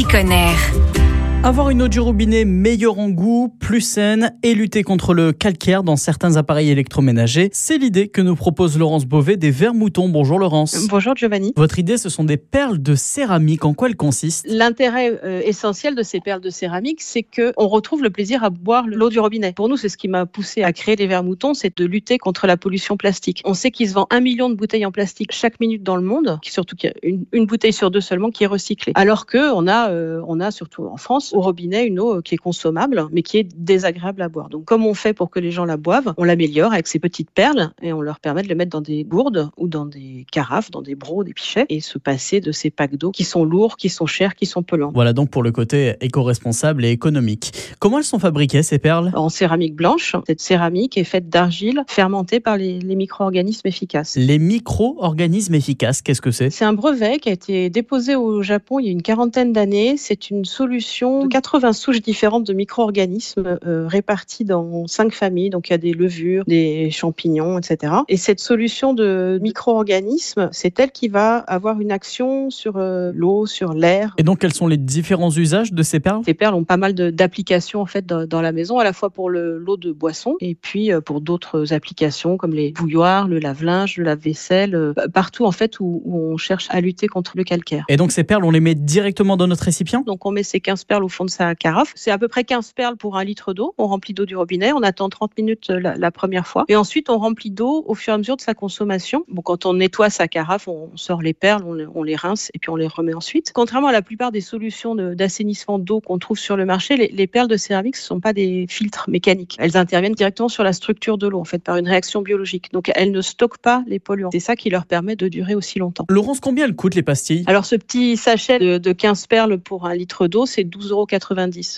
petit conner. Avoir une eau du robinet meilleure en goût, plus saine et lutter contre le calcaire dans certains appareils électroménagers, c'est l'idée que nous propose Laurence Beauvais des Verts Moutons. Bonjour Laurence. Bonjour Giovanni. Votre idée, ce sont des perles de céramique. En quoi elles consistent? L'intérêt euh, essentiel de ces perles de céramique, c'est que on retrouve le plaisir à boire l'eau du robinet. Pour nous, c'est ce qui m'a poussé à créer les Verts Moutons, c'est de lutter contre la pollution plastique. On sait qu'il se vend un million de bouteilles en plastique chaque minute dans le monde, surtout qu'il y a une, une, bouteille sur deux seulement qui est recyclée. Alors que on a, euh, on a surtout en France au robinet une eau qui est consommable, mais qui est désagréable à boire. Donc, comme on fait pour que les gens la boivent, on l'améliore avec ces petites perles et on leur permet de les mettre dans des gourdes ou dans des carafes, dans des brocs, des pichets et se passer de ces packs d'eau qui sont lourds, qui sont chers, qui sont polluants. Voilà donc pour le côté éco-responsable et économique. Comment elles sont fabriquées ces perles? En céramique blanche. Cette céramique est faite d'argile fermentée par les, les micro-organismes efficaces. Les micro-organismes efficaces, qu'est-ce que c'est? C'est un brevet qui a été déposé au Japon il y a une quarantaine d'années. C'est une solution de 80 souches différentes de micro-organismes euh, répartis dans cinq familles. Donc il y a des levures, des champignons, etc. Et cette solution de micro-organismes, c'est elle qui va avoir une action sur euh, l'eau, sur l'air. Et donc quels sont les différents usages de ces perles? Ces perles ont pas mal d'applications en fait dans, dans, la maison, à la fois pour l'eau de boisson et puis euh, pour d'autres applications comme les bouilloires, le lave-linge, le lave-vaisselle, euh, partout en fait où, où, on cherche à lutter contre le calcaire. Et donc ces perles, on les met directement dans notre récipient? Donc on met ces 15 perles au fond de sa carafe. C'est à peu près 15 perles pour un litre d'eau. On remplit d'eau du robinet, on attend 30 minutes la, la, première fois. Et ensuite, on remplit d'eau au fur et à mesure de sa consommation. Bon, quand on nettoie sa carafe, on sort les perles, on, on les rince et puis on les remet ensuite. Contrairement à la plupart des solutions d'assainissement d'eau qu'on trouve sur le marché, les, les, perles de céramique, ce ne sont pas des filtres mécaniques. Elles interviennent directement sur la structure de l'eau, en fait, par une réaction biologique. Donc, elles ne stockent pas les polluants. C'est ça qui leur permet de durer aussi longtemps. Laurence, combien elles coûtent les pastilles? Alors, ce petit sachet de, de 15 perles pour un litre d'eau, c'est 12,90 euros.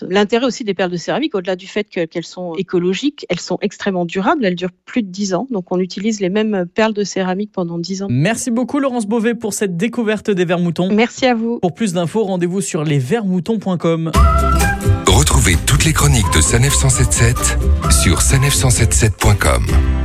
L'intérêt aussi des perles de céramique, au-delà du fait qu'elles sont écologiques, elles sont extrêmement durables, elles durent plus de 10 ans. Donc on utilise les mêmes perles de céramique pendant 10 ans. Merci beaucoup Laurence Beauvais pour cette découverte des vermoutons. Merci à vous. Pour plus d'infos, rendez-vous sur lesvermoutons.com. Retrouvez toutes les chroniques de Sanef 177 sur sanef177.com.